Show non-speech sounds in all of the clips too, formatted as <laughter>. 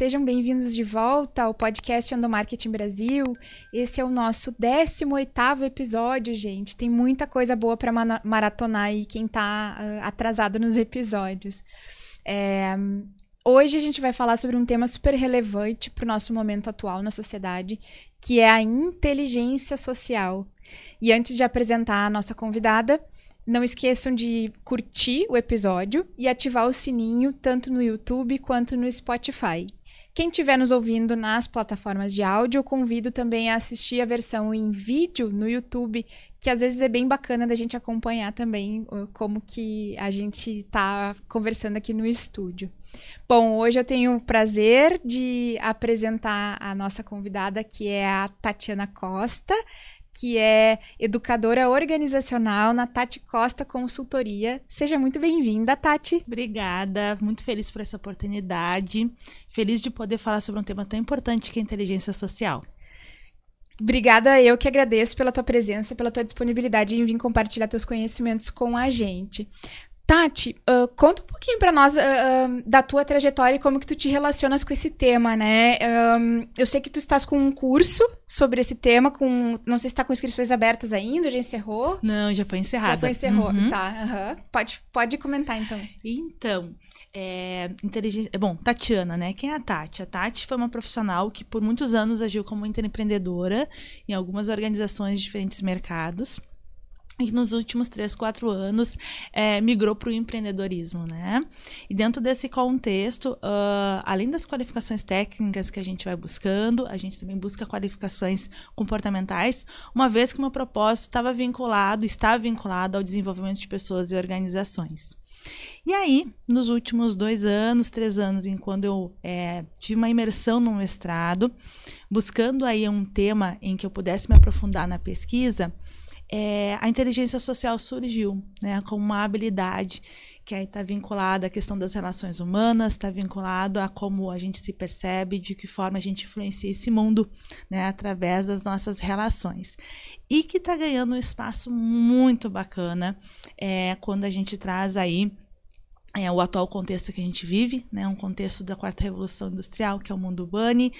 Sejam bem-vindos de volta ao podcast Ando Marketing Brasil. Esse é o nosso 18º episódio, gente. Tem muita coisa boa para maratonar aí quem tá uh, atrasado nos episódios. É, hoje a gente vai falar sobre um tema super relevante para o nosso momento atual na sociedade, que é a inteligência social. E antes de apresentar a nossa convidada, não esqueçam de curtir o episódio e ativar o sininho tanto no YouTube quanto no Spotify. Quem estiver nos ouvindo nas plataformas de áudio, convido também a assistir a versão em vídeo no YouTube, que às vezes é bem bacana da gente acompanhar também como que a gente está conversando aqui no estúdio. Bom, hoje eu tenho o prazer de apresentar a nossa convidada, que é a Tatiana Costa que é educadora organizacional na Tati Costa Consultoria. Seja muito bem-vinda, Tati. Obrigada, muito feliz por essa oportunidade. Feliz de poder falar sobre um tema tão importante que é a inteligência social. Obrigada, eu que agradeço pela tua presença, pela tua disponibilidade em vir compartilhar teus conhecimentos com a gente. Tati, uh, conta um pouquinho para nós uh, uh, da tua trajetória e como que tu te relacionas com esse tema, né? Um, eu sei que tu estás com um curso sobre esse tema, com não sei se está com inscrições abertas ainda, já encerrou? Não, já foi encerrado. Já foi encerrou, uhum. tá? Pode, pode comentar então. Então, é, inteligência. Bom, Tatiana, né? Quem é a Tati? A Tati foi uma profissional que por muitos anos agiu como empreendedora em algumas organizações de diferentes mercados e nos últimos três, quatro anos é, migrou para o empreendedorismo, né? E dentro desse contexto, uh, além das qualificações técnicas que a gente vai buscando, a gente também busca qualificações comportamentais, uma vez que o meu propósito estava vinculado, está vinculado ao desenvolvimento de pessoas e organizações. E aí, nos últimos dois anos, três anos, enquanto eu é, tive uma imersão no mestrado, buscando aí um tema em que eu pudesse me aprofundar na pesquisa, é, a inteligência social surgiu né, como uma habilidade que aí está vinculada à questão das relações humanas, está vinculado a como a gente se percebe, de que forma a gente influencia esse mundo né, através das nossas relações. E que está ganhando um espaço muito bacana é, quando a gente traz aí é, o atual contexto que a gente vive, né, um contexto da quarta revolução industrial, que é o mundo bunny,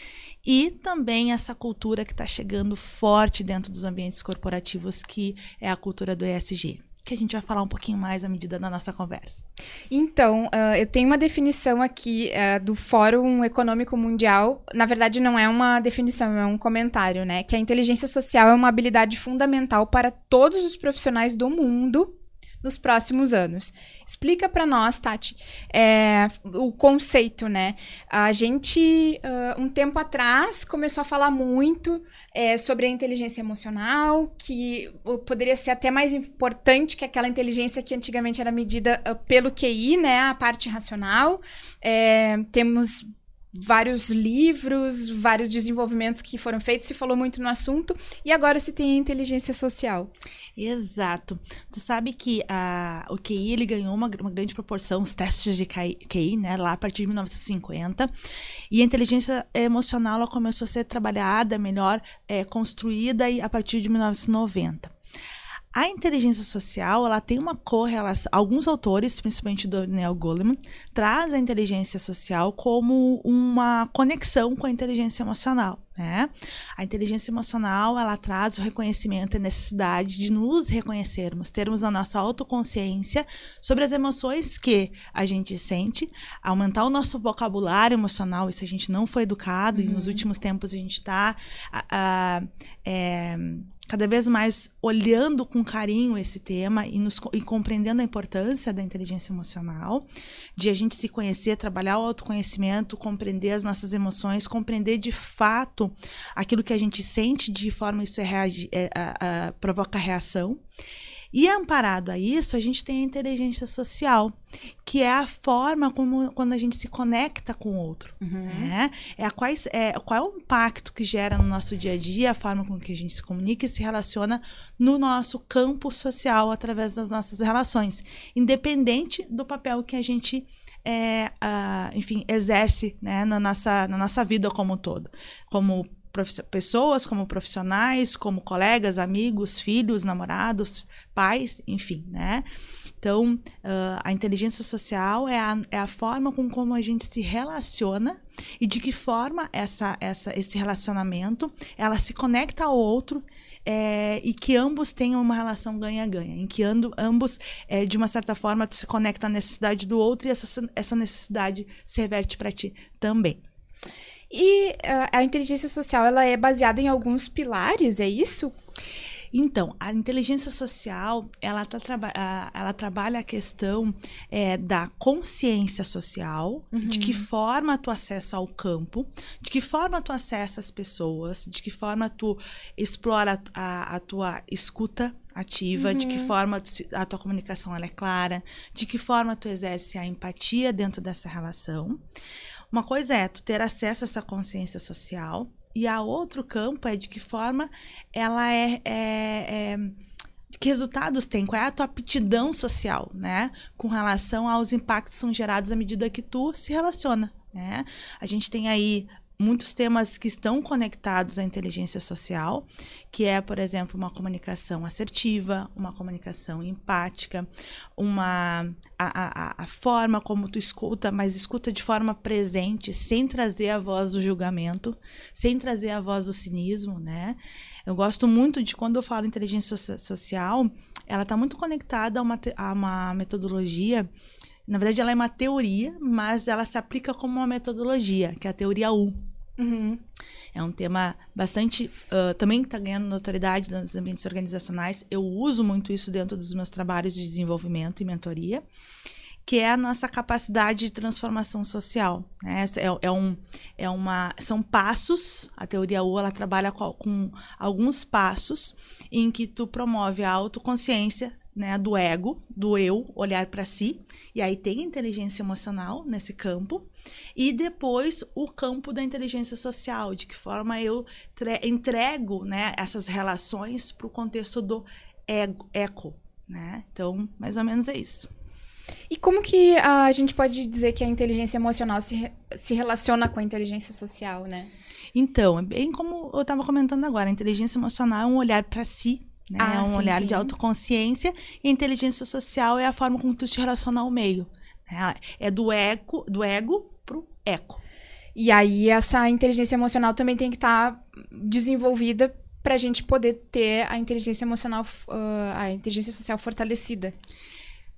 e também essa cultura que está chegando forte dentro dos ambientes corporativos, que é a cultura do ESG. Que a gente vai falar um pouquinho mais à medida da nossa conversa. Então, uh, eu tenho uma definição aqui uh, do Fórum Econômico Mundial. Na verdade, não é uma definição, é um comentário, né? Que a inteligência social é uma habilidade fundamental para todos os profissionais do mundo nos próximos anos. Explica para nós, Tati, é, o conceito, né? A gente, uh, um tempo atrás, começou a falar muito é, sobre a inteligência emocional, que poderia ser até mais importante que aquela inteligência que antigamente era medida uh, pelo QI, né? A parte racional. É, temos vários livros, vários desenvolvimentos que foram feitos, se falou muito no assunto, e agora se tem a inteligência social. Exato. Tu sabe que a, o QI ele ganhou uma, uma grande proporção, os testes de QI, né, lá a partir de 1950, e a inteligência emocional ela começou a ser trabalhada melhor, é, construída a partir de 1990. A inteligência social, ela tem uma correlação. Alguns autores, principalmente do Neil Goleman, traz a inteligência social como uma conexão com a inteligência emocional. Né? A inteligência emocional ela traz o reconhecimento e a necessidade de nos reconhecermos, termos a nossa autoconsciência sobre as emoções que a gente sente, aumentar o nosso vocabulário emocional. Isso a gente não foi educado uhum. e nos uhum. últimos tempos a gente está é, cada vez mais olhando com carinho esse tema e, nos, e compreendendo a importância da inteligência emocional, de a gente se conhecer, trabalhar o autoconhecimento, compreender as nossas emoções, compreender de fato aquilo que a gente sente, de forma isso é, reage, é, provoca reação. E amparado a isso, a gente tem a inteligência social, que é a forma como quando a gente se conecta com o outro. Uhum. Né? É, a quais, é qual é o impacto que gera no nosso dia a dia, a forma com que a gente se comunica e se relaciona no nosso campo social através das nossas relações, independente do papel que a gente é, uh, enfim, exerce né, na, nossa, na nossa vida como um todo. Como pessoas, como profissionais, como colegas, amigos, filhos, namorados, pais, enfim, né? Então, uh, a inteligência social é a, é a forma com como a gente se relaciona e de que forma essa, essa, esse relacionamento ela se conecta ao outro é, e que ambos tenham uma relação ganha-ganha, em que ando, ambos, é, de uma certa forma, tu se conecta à necessidade do outro e essa, essa necessidade se reverte para ti também. E uh, a inteligência social ela é baseada em alguns pilares, é isso? Então, a inteligência social, ela, tá, ela trabalha a questão é, da consciência social, uhum. de que forma tu acessa ao campo, de que forma tu acessa as pessoas, de que forma tu explora a, a tua escuta ativa, uhum. de que uhum. forma tu, a tua comunicação é clara, de que forma tu exerce a empatia dentro dessa relação. Uma coisa é tu ter acesso a essa consciência social, e a outro campo é de que forma ela é, é, é que resultados tem? Qual é a tua aptidão social, né? Com relação aos impactos que são gerados à medida que tu se relaciona, né? A gente tem aí muitos temas que estão conectados à inteligência social, que é, por exemplo, uma comunicação assertiva, uma comunicação empática, uma a, a, a, forma como tu escuta, mas escuta de forma presente, sem trazer a voz do julgamento, sem trazer a voz do cinismo, né? Eu gosto muito de quando eu falo inteligência social, ela está muito conectada a uma, a uma metodologia na verdade, ela é uma teoria, mas ela se aplica como uma metodologia, que é a teoria U. Uhum. É um tema bastante. Uh, também está ganhando notoriedade nos ambientes organizacionais. Eu uso muito isso dentro dos meus trabalhos de desenvolvimento e mentoria, que é a nossa capacidade de transformação social. Né? É, é, um, é uma, são passos. A teoria U ela trabalha com, com alguns passos em que tu promove a autoconsciência né, do ego, do eu, olhar para si, e aí tem inteligência emocional nesse campo, e depois o campo da inteligência social, de que forma eu entrego né, essas relações para o contexto do ego, eco. Né? Então, mais ou menos é isso. E como que a gente pode dizer que a inteligência emocional se, se relaciona com a inteligência social, né? Então, é bem como eu estava comentando agora, a inteligência emocional é um olhar para si né? Ah, é um sim, olhar sim. de autoconsciência e inteligência social é a forma como tu te relaciona ao meio. Né? É do ego, do ego pro eco. E aí essa inteligência emocional também tem que estar tá desenvolvida para a gente poder ter a inteligência emocional, uh, a inteligência social fortalecida.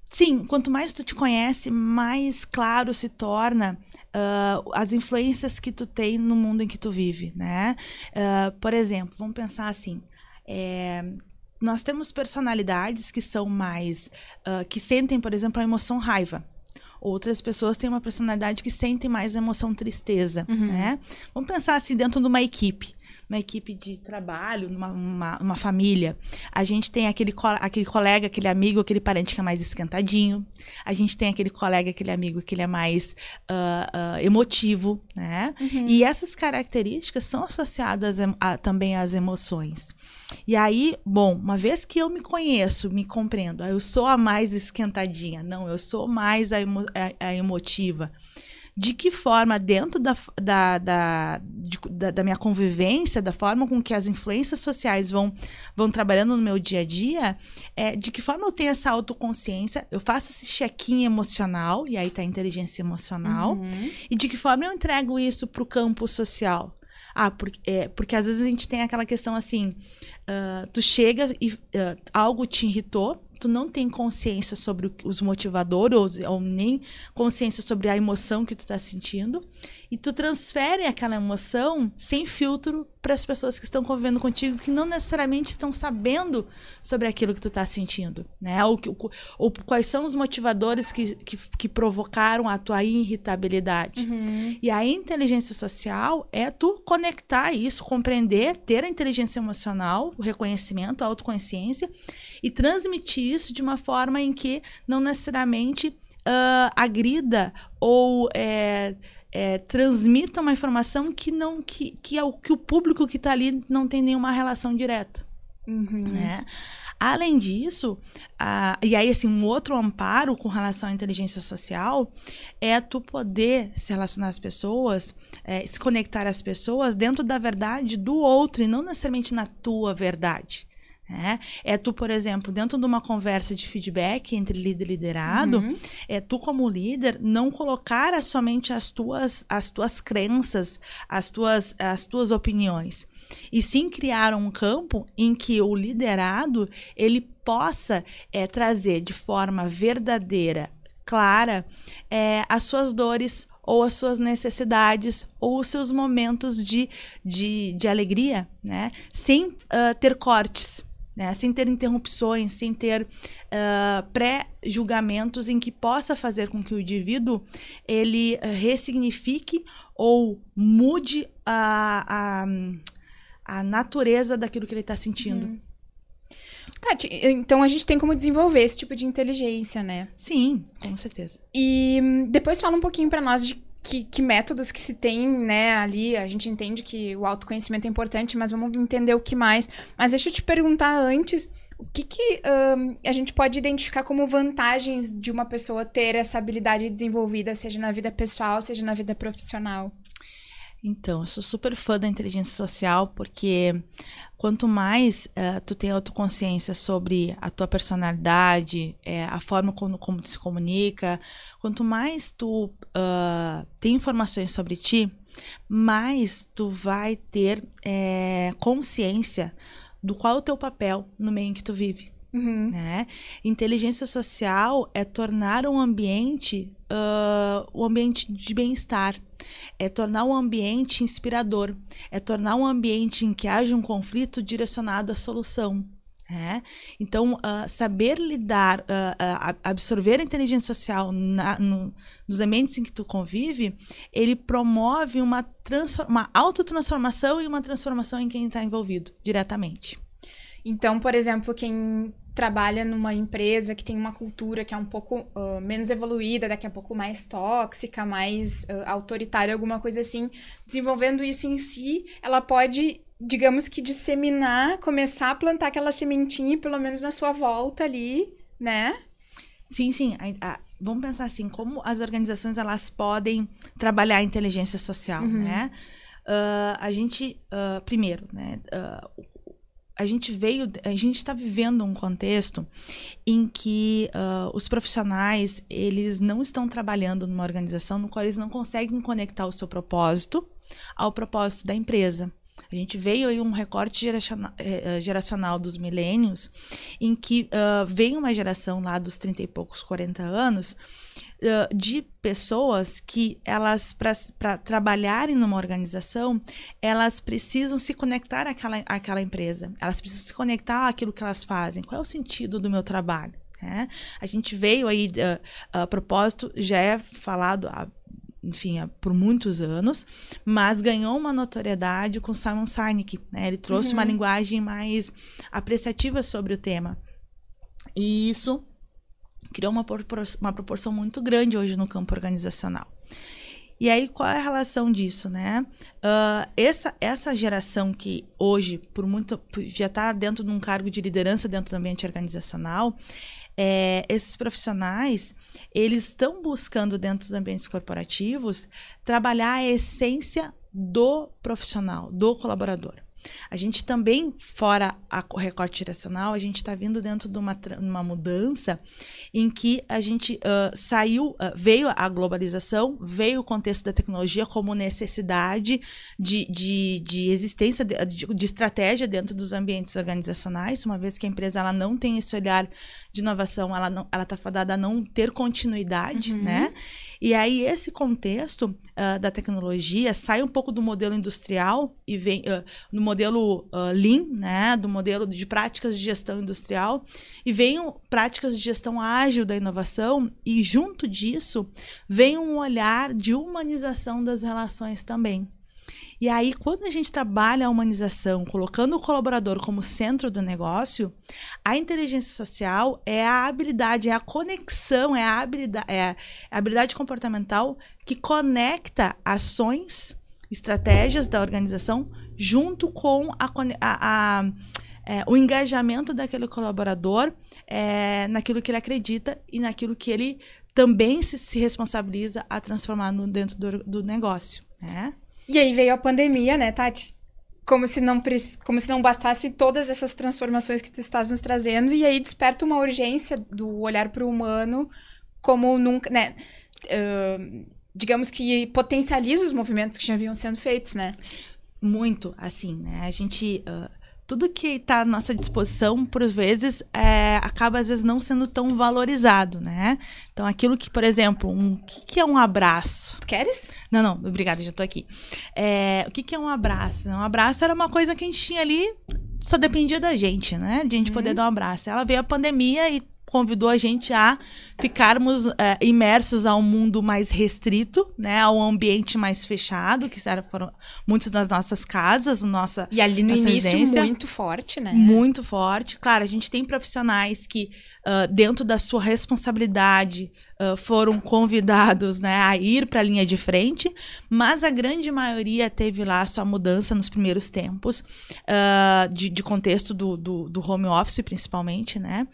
Sim, quanto mais tu te conhece, mais claro se torna uh, as influências que tu tem no mundo em que tu vive, né? Uh, por exemplo, vamos pensar assim, é, nós temos personalidades que são mais. Uh, que sentem, por exemplo, a emoção raiva. Outras pessoas têm uma personalidade que sentem mais a emoção tristeza, uhum. né? Vamos pensar assim dentro de uma equipe, uma equipe de trabalho, numa uma, uma família. A gente tem aquele, aquele colega, aquele amigo, aquele parente que é mais esquentadinho. A gente tem aquele colega, aquele amigo que ele é mais uh, uh, emotivo, né? Uhum. E essas características são associadas a, a, também às emoções. E aí, bom, uma vez que eu me conheço, me compreendo, eu sou a mais esquentadinha, não, eu sou mais a, emo, a emotiva. De que forma, dentro da, da, da, de, da, da, minha convivência, da forma com que as influências sociais vão, vão trabalhando no meu dia a dia, é, de que forma eu tenho essa autoconsciência, eu faço esse check-in emocional, e aí tá a inteligência emocional, uhum. e de que forma eu entrego isso para o campo social. Ah, porque, é, porque às vezes a gente tem aquela questão assim: uh, tu chega e uh, algo te irritou, tu não tem consciência sobre os motivadores ou, ou nem consciência sobre a emoção que tu está sentindo e tu transfere aquela emoção sem filtro para as pessoas que estão convivendo contigo que não necessariamente estão sabendo sobre aquilo que tu está sentindo, né? Ou, ou, ou, quais são os motivadores que, que, que provocaram a tua irritabilidade. Uhum. E a inteligência social é tu conectar isso, compreender, ter a inteligência emocional, o reconhecimento, a autoconsciência e transmitir isso de uma forma em que não necessariamente uh, agrida ou é, é, transmita uma informação que não que, que, é o, que o público que está ali não tem nenhuma relação direta. Uhum. Né? Além disso, uh, e aí assim, um outro amparo com relação à inteligência social é tu poder se relacionar às pessoas, é, se conectar às pessoas dentro da verdade do outro e não necessariamente na tua verdade. Né? É tu, por exemplo, dentro de uma conversa de feedback entre líder e liderado, uhum. é tu como líder não colocar somente as tuas, as tuas crenças, as tuas, as tuas opiniões, e sim criar um campo em que o liderado ele possa é, trazer de forma verdadeira, clara, é, as suas dores ou as suas necessidades ou os seus momentos de, de, de alegria, né? sem uh, ter cortes né? sem ter interrupções, sem ter uh, pré-julgamentos em que possa fazer com que o indivíduo ele uh, ressignifique ou mude a, a, a natureza daquilo que ele está sentindo. Uhum. Tati, então a gente tem como desenvolver esse tipo de inteligência, né? Sim, com certeza. E hum, depois fala um pouquinho para nós de que, que, métodos que se tem, né, ali. A gente entende que o autoconhecimento é importante, mas vamos entender o que mais. Mas deixa eu te perguntar antes, o que, que um, a gente pode identificar como vantagens de uma pessoa ter essa habilidade desenvolvida, seja na vida pessoal, seja na vida profissional? Então, eu sou super fã da inteligência social porque quanto mais uh, tu tem autoconsciência sobre a tua personalidade, é, a forma como, como tu se comunica, quanto mais tu uh, tem informações sobre ti, mais tu vai ter é, consciência do qual é o teu papel no meio em que tu vive. Uhum. Né? Inteligência social é tornar um ambiente uh, um ambiente de bem-estar, é tornar um ambiente inspirador, é tornar um ambiente em que haja um conflito direcionado à solução. É? Então, uh, saber lidar, uh, uh, absorver a inteligência social na, no, nos ambientes em que tu convive, ele promove uma, uma autotransformação e uma transformação em quem está envolvido diretamente. Então, por exemplo, quem trabalha numa empresa que tem uma cultura que é um pouco uh, menos evoluída, daqui a pouco mais tóxica, mais uh, autoritária, alguma coisa assim, desenvolvendo isso em si, ela pode, digamos que disseminar, começar a plantar aquela sementinha, pelo menos na sua volta ali, né? Sim, sim. A, a, vamos pensar assim, como as organizações elas podem trabalhar a inteligência social, uhum. né? Uh, a gente, primeiro, né? A gente veio, a gente está vivendo um contexto em que uh, os profissionais eles não estão trabalhando numa organização no qual eles não conseguem conectar o seu propósito ao propósito da empresa. A gente veio aí um recorte geracional, eh, geracional dos milênios, em que uh, vem uma geração lá dos 30 e poucos, 40 anos, uh, de pessoas que elas, para trabalharem numa organização, elas precisam se conectar àquela, àquela empresa, elas precisam se conectar àquilo que elas fazem. Qual é o sentido do meu trabalho? É? A gente veio aí, uh, a propósito, já é falado há enfim, por muitos anos, mas ganhou uma notoriedade com Simon Sinek. Né? Ele trouxe uhum. uma linguagem mais apreciativa sobre o tema. E isso criou uma, uma proporção muito grande hoje no campo organizacional. E aí, qual é a relação disso, né? Uh, essa, essa geração que hoje, por muito, já está dentro de um cargo de liderança dentro do ambiente organizacional, é, esses profissionais eles estão buscando dentro dos ambientes corporativos trabalhar a essência do profissional, do colaborador. A gente também, fora o recorte direcional, a gente está vindo dentro de uma, uma mudança em que a gente uh, saiu, uh, veio a globalização, veio o contexto da tecnologia como necessidade de, de, de existência, de, de, estratégia dentro dos ambientes organizacionais, uma vez que a empresa ela não tem esse olhar de inovação, ela está fadada a não ter continuidade, uhum. né? E aí, esse contexto uh, da tecnologia sai um pouco do modelo industrial e vem uh, no modelo uh, Lean, né? Do modelo de práticas de gestão industrial, e vem práticas de gestão ágil da inovação, e junto disso vem um olhar de humanização das relações também. E aí, quando a gente trabalha a humanização, colocando o colaborador como centro do negócio, a inteligência social é a habilidade, é a conexão, é a habilidade, é a habilidade comportamental que conecta ações, estratégias da organização junto com a, a, a é, o engajamento daquele colaborador é, naquilo que ele acredita e naquilo que ele também se, se responsabiliza a transformar no, dentro do, do negócio. Né? E aí veio a pandemia, né, Tati? Como se, não, como se não bastasse todas essas transformações que tu estás nos trazendo, e aí desperta uma urgência do olhar para o humano como nunca, né? Uh, digamos que potencializa os movimentos que já vinham sendo feitos, né? Muito, assim, né? A gente. Uh tudo que está à nossa disposição, por vezes, é, acaba às vezes não sendo tão valorizado, né? Então, aquilo que, por exemplo, um, o que, que é um abraço? Tu queres? Não, não, obrigada, já estou aqui. É, o que, que é um abraço? Um abraço era uma coisa que a gente tinha ali, só dependia da gente, né? De a gente uhum. poder dar um abraço. Ela veio a pandemia e convidou a gente a ficarmos é, imersos a um mundo mais restrito, né, a um ambiente mais fechado, que foram muitas das nossas casas, nossa E ali no início residência, muito forte, né? Muito forte. Claro, a gente tem profissionais que uh, dentro da sua responsabilidade uh, foram convidados, né, a ir para a linha de frente, mas a grande maioria teve lá sua mudança nos primeiros tempos uh, de, de, contexto do, do, do home office, principalmente, né?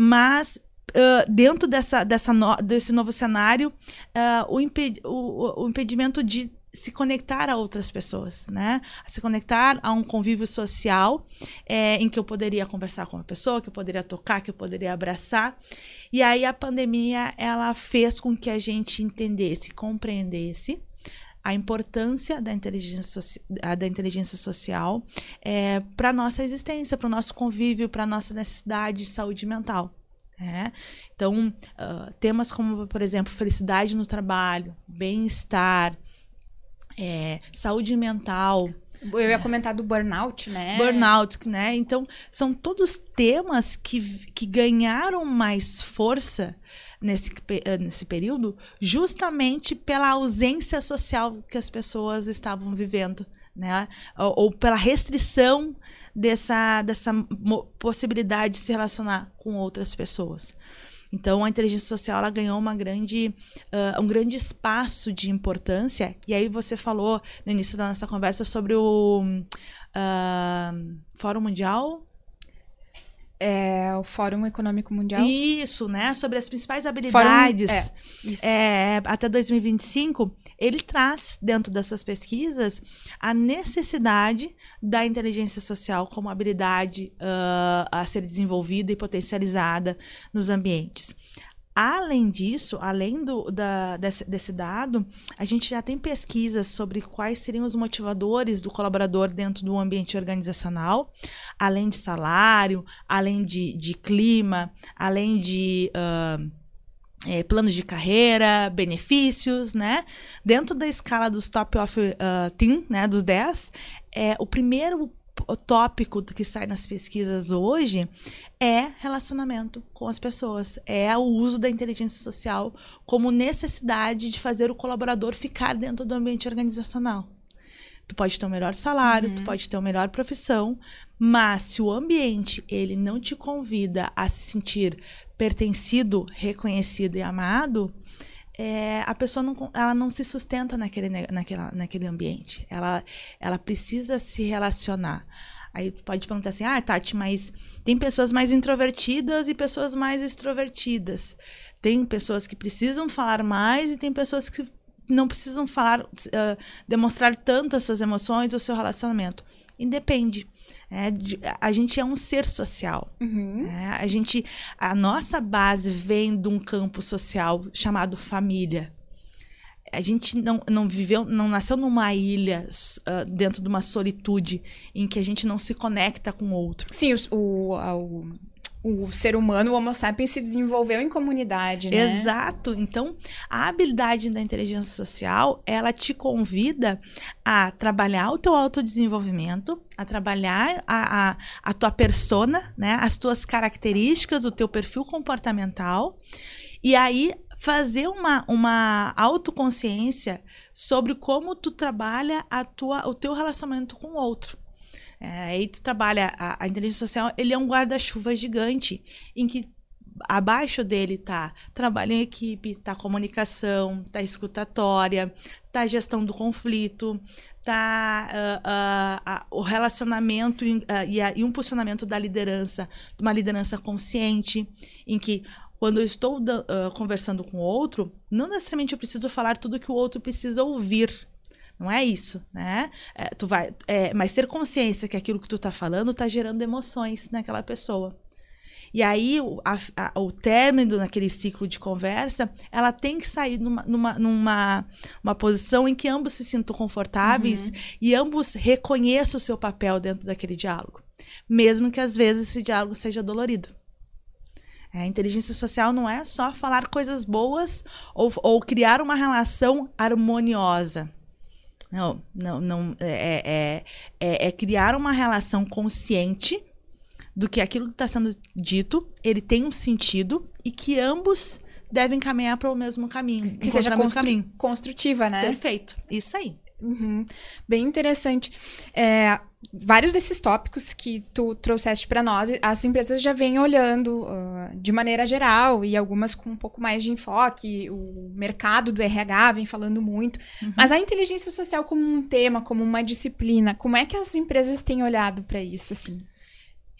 Mas Uh, dentro dessa, dessa no, desse novo cenário, uh, o, imped, o, o, impedimento de se conectar a outras pessoas, né? A se conectar a um convívio social é, em que eu poderia conversar com uma pessoa, que eu poderia tocar, que eu poderia abraçar. E aí a pandemia ela fez com que a gente entendesse, compreendesse a importância da inteligência, da inteligência social é, para a nossa existência, para o nosso convívio, para a nossa necessidade de saúde mental. É. Então, uh, temas como, por exemplo, felicidade no trabalho, bem-estar, é, saúde mental. Eu ia comentar do burnout, né? Burnout, né? Então, são todos temas que, que ganharam mais força nesse, eh, nesse período, justamente pela ausência social que as pessoas estavam vivendo. Né? Ou, ou pela restrição dessa, dessa possibilidade de se relacionar com outras pessoas. Então, a inteligência social ela ganhou uma grande, uh, um grande espaço de importância. E aí você falou no início da nossa conversa sobre o uh, Fórum Mundial é, o Fórum Econômico Mundial. Isso, né? Sobre as principais habilidades Fórum, é, é, até 2025, ele traz dentro das suas pesquisas a necessidade da inteligência social como habilidade uh, a ser desenvolvida e potencializada nos ambientes. Além disso, além do, da, desse, desse, dado, a gente já tem pesquisas sobre quais seriam os motivadores do colaborador dentro do ambiente organizacional, além de salário, além de, de clima, além de. Uh, é, planos de carreira, benefícios, né? Dentro da escala dos top of uh, team, né, dos 10, é, o primeiro tópico que sai nas pesquisas hoje é relacionamento com as pessoas, é o uso da inteligência social como necessidade de fazer o colaborador ficar dentro do ambiente organizacional. Tu pode ter o um melhor salário, uhum. tu pode ter uma melhor profissão, mas se o ambiente ele não te convida a se sentir pertencido, reconhecido e amado, é, a pessoa não, ela não se sustenta naquele, naquela, naquele ambiente. Ela, ela precisa se relacionar. Aí tu pode perguntar assim, ah, Tati, mas tem pessoas mais introvertidas e pessoas mais extrovertidas. Tem pessoas que precisam falar mais e tem pessoas que não precisam falar, uh, demonstrar tanto as suas emoções ou seu relacionamento. Independe. É, a gente é um ser social. Uhum. É, a gente, a nossa base vem de um campo social chamado família. A gente não, não viveu, não nasceu numa ilha uh, dentro de uma solitude em que a gente não se conecta com o outro. Sim, o, o, o o ser humano, o Homo sapiens, se desenvolveu em comunidade, né? Exato. Então, a habilidade da inteligência social, ela te convida a trabalhar o teu autodesenvolvimento, a trabalhar a, a, a tua persona, né? As tuas características, o teu perfil comportamental. E aí, fazer uma, uma autoconsciência sobre como tu trabalha a tua, o teu relacionamento com o outro. É, aí tu trabalha a, a, inteligência social, ele é um guarda-chuva gigante em que abaixo dele tá trabalho em equipe, tá comunicação, tá escutatória, tá gestão do conflito, tá uh, uh, uh, o relacionamento e, e, a, e um posicionamento da liderança, de uma liderança consciente, em que quando eu estou conversando com o outro, não necessariamente eu preciso falar tudo que o outro precisa ouvir. Não é isso, né? É, tu vai, é, mas ter consciência que aquilo que tu tá falando tá gerando emoções naquela pessoa. E aí, a, a, o término naquele ciclo de conversa, ela tem que sair numa, numa, numa uma posição em que ambos se sintam confortáveis uhum. e ambos reconheçam o seu papel dentro daquele diálogo. Mesmo que às vezes esse diálogo seja dolorido. É, inteligência social não é só falar coisas boas ou, ou criar uma relação harmoniosa. Não, não, não é, é, é, é criar uma relação consciente do que aquilo que está sendo dito, ele tem um sentido e que ambos devem caminhar para o mesmo caminho. Que seja constru caminho. construtiva, né? Perfeito. Isso aí. Uhum. Bem interessante. É, vários desses tópicos que tu trouxeste para nós, as empresas já vêm olhando uh, de maneira geral e algumas com um pouco mais de enfoque. O mercado do RH vem falando muito. Uhum. Mas a inteligência social como um tema, como uma disciplina, como é que as empresas têm olhado para isso, assim?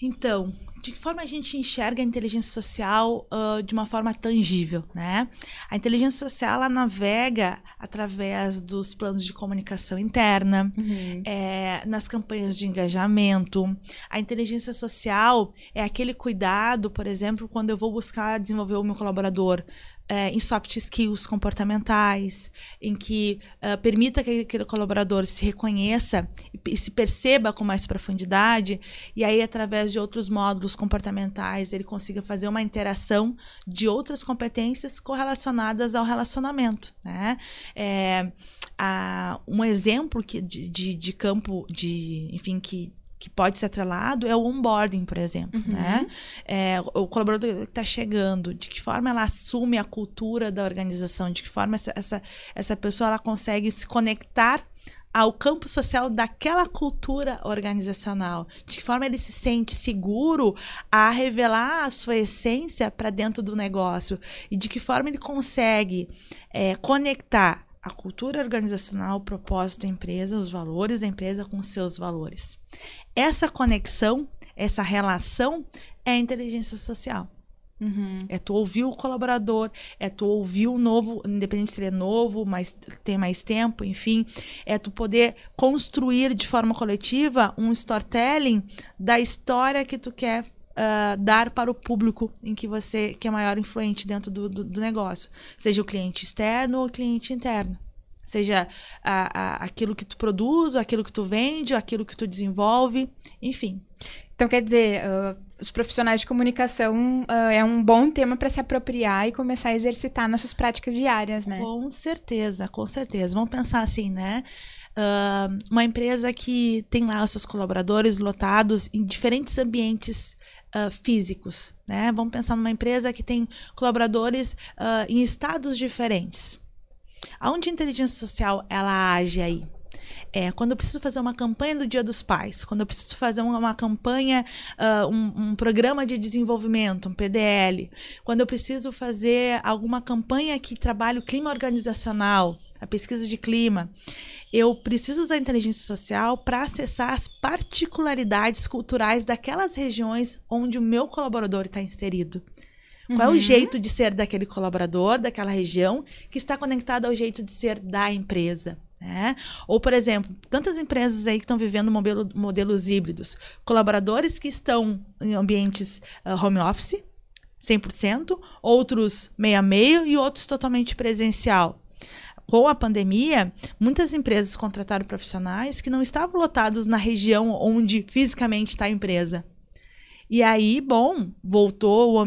Então, de que forma a gente enxerga a inteligência social uh, de uma forma tangível, né? A inteligência social ela navega através dos planos de comunicação interna, uhum. é, nas campanhas de engajamento. A inteligência social é aquele cuidado, por exemplo, quando eu vou buscar desenvolver o meu colaborador é, em soft skills comportamentais, em que uh, permita que aquele colaborador se reconheça e, e, se perceba com mais profundidade, e aí, através de outros módulos comportamentais, ele consiga fazer uma interação de outras competências correlacionadas ao relacionamento. Né? É, a, um exemplo que, de, de, de campo de, enfim, que que pode ser atrelado é o onboarding, por exemplo, uhum. né? É, o colaborador que está chegando, de que forma ela assume a cultura da organização, de que forma essa, essa, essa pessoa ela consegue se conectar ao campo social daquela cultura organizacional, de que forma ele se sente seguro a revelar a sua essência para dentro do negócio e de que forma ele consegue é, conectar a cultura organizacional, o propósito da empresa, os valores da empresa com seus valores. Essa conexão, essa relação é a inteligência social. Uhum. É tu ouvir o colaborador, é tu ouvir o novo, independente se ele é novo, mas tem mais tempo, enfim, é tu poder construir de forma coletiva um storytelling da história que tu quer uh, dar para o público em que você que é maior influente dentro do, do, do negócio, seja o cliente externo ou o cliente interno seja a, a, aquilo que tu produz, aquilo que tu vende, aquilo que tu desenvolve, enfim. Então, quer dizer, uh, os profissionais de comunicação uh, é um bom tema para se apropriar e começar a exercitar nas suas práticas diárias, né? Com certeza, com certeza. Vamos pensar assim, né? Uh, uma empresa que tem lá os seus colaboradores lotados em diferentes ambientes uh, físicos, né? Vamos pensar numa empresa que tem colaboradores uh, em estados diferentes. Aonde a inteligência social ela age aí? É, quando eu preciso fazer uma campanha do Dia dos Pais, quando eu preciso fazer uma, uma campanha, uh, um, um, programa de desenvolvimento, um PDL, quando eu preciso fazer alguma campanha que trabalhe o clima organizacional, a pesquisa de clima, eu preciso usar a inteligência social para acessar as particularidades culturais daquelas regiões onde o meu colaborador está inserido. Qual uhum. é o uhum. jeito de ser daquele colaborador, daquela região, que está conectado ao jeito de ser da empresa? Né? Ou, por exemplo, tantas empresas aí que estão vivendo modelo, modelos híbridos. Colaboradores que estão em ambientes uh, home office, 100%, outros meio a meio e outros totalmente presencial. Com a pandemia, muitas empresas contrataram profissionais que não estavam lotados na região onde fisicamente está a empresa. E aí, bom, voltou,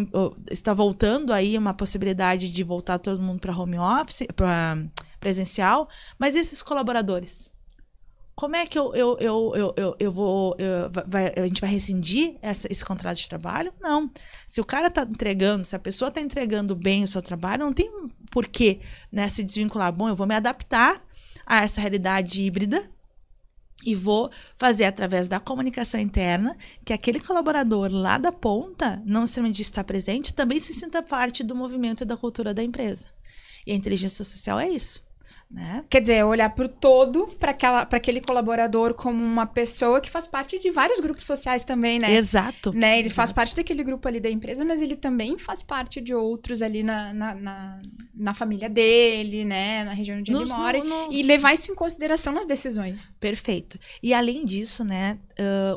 está voltando aí uma possibilidade de voltar todo mundo para home office, para presencial, mas esses colaboradores? Como é que eu, eu, eu, eu, eu, eu vou. Eu, vai, a gente vai rescindir essa, esse contrato de trabalho? Não. Se o cara está entregando, se a pessoa está entregando bem o seu trabalho, não tem porquê né, se desvincular. Bom, eu vou me adaptar a essa realidade híbrida e vou fazer através da comunicação interna que aquele colaborador lá da ponta, não necessariamente está presente, também se sinta parte do movimento e da cultura da empresa. E a inteligência social é isso. Né? Quer dizer, olhar para o todo, para aquele colaborador como uma pessoa que faz parte de vários grupos sociais também, né? Exato. Né? Ele Exato. faz parte daquele grupo ali da empresa, mas ele também faz parte de outros ali na, na, na, na família dele, né? Na região onde no, ele mora. No, no... E levar isso em consideração nas decisões. Perfeito. E além disso, né?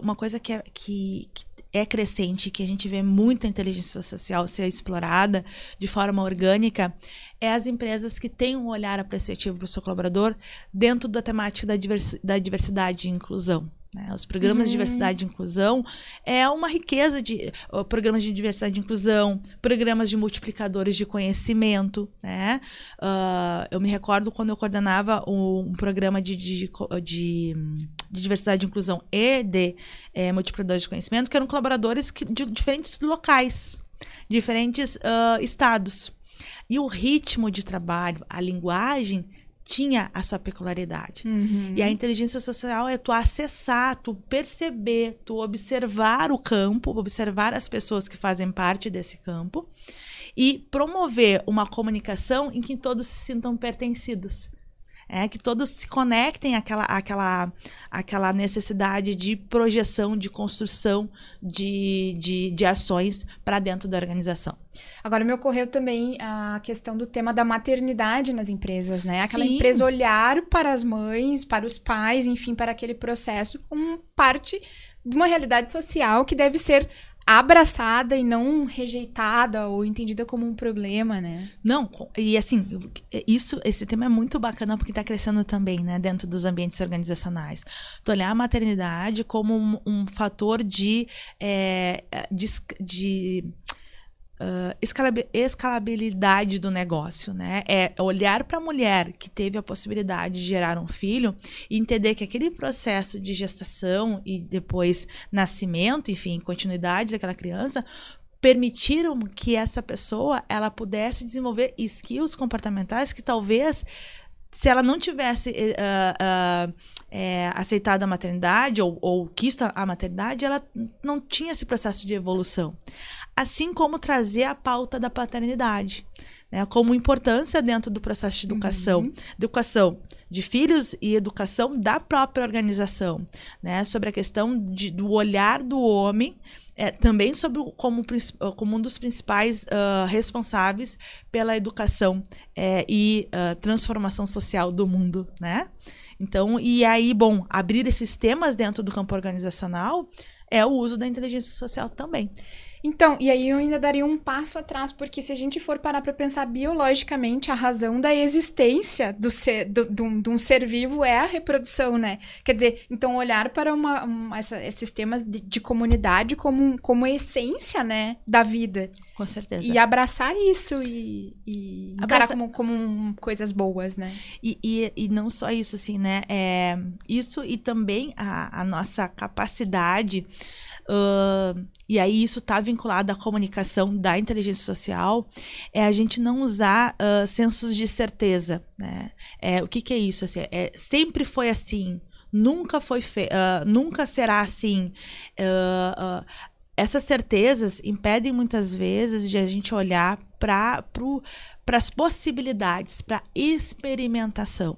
uma coisa que, é, que, que é crescente, que a gente vê muita inteligência social ser explorada de forma orgânica, é as empresas que têm um olhar apreciativo para o seu colaborador dentro da temática da, diversi da diversidade e inclusão. Né? Os programas uhum. de diversidade e inclusão é uma riqueza de uh, programas de diversidade e inclusão, programas de multiplicadores de conhecimento. Né? Uh, eu me recordo quando eu coordenava um, um programa de, de, de, de, diversidade e inclusão e de é, multiplicadores de conhecimento, que eram colaboradores que, de diferentes locais, diferentes uh, estados. E o ritmo de trabalho, a linguagem tinha a sua peculiaridade. Uhum. E a inteligência social é tu acessar, tu perceber, tu observar o campo, observar as pessoas que fazem parte desse campo e promover uma comunicação em que todos se sintam pertencidos é que todos se conectem àquela, àquela, àquela necessidade de projeção, de construção de, de, de ações para dentro da organização. Agora, me ocorreu também a questão do tema da maternidade nas empresas, né? Aquela Sim. empresa olhar para as mães, para os pais, enfim, para aquele processo como parte de uma realidade social que deve ser abraçada e não rejeitada ou entendida como um problema, né? Não, e assim, isso, esse tema é muito bacana porque está crescendo também, né, dentro dos ambientes organizacionais. Tu olhar a maternidade como um, um fator de, é, de, de Uh, escalabilidade do negócio, né? É olhar para a mulher que teve a possibilidade de gerar um filho e entender que aquele processo de gestação e depois nascimento, enfim, continuidade daquela criança, permitiram que essa pessoa ela pudesse desenvolver skills comportamentais que talvez se ela não tivesse uh, uh, é, aceitado a maternidade ou, ou quis a maternidade, ela não tinha esse processo de evolução. Assim como trazer a pauta da paternidade, né, como importância dentro do processo de educação, uhum. educação de filhos e educação da própria organização, né, sobre a questão de, do olhar do homem, é, também sobre como, como um dos principais uh, responsáveis pela educação é, e uh, transformação social do mundo, né? Então, e aí, bom, abrir esses temas dentro do campo organizacional é o uso da inteligência social também. Então, e aí eu ainda daria um passo atrás, porque se a gente for parar para pensar biologicamente, a razão da existência do ser, do, do, de um ser vivo é a reprodução, né? Quer dizer, então olhar para uma, uma essa, esses temas de, de, comunidade como, como essência, né, da vida. Com certeza. E abraçar isso e, e Abraça... encarar como, como um, coisas boas, né? E, e, e, não só isso, assim, né? É, isso e também a, a nossa capacidade Uh, e aí isso está vinculado à comunicação da inteligência social, é a gente não usar uh, sensos de certeza. Né? É, o que, que é isso? Assim, é, sempre foi assim, nunca foi uh, nunca será assim. essas certezas impedem muitas vezes de a gente olhar para para as possibilidades, para experimentação.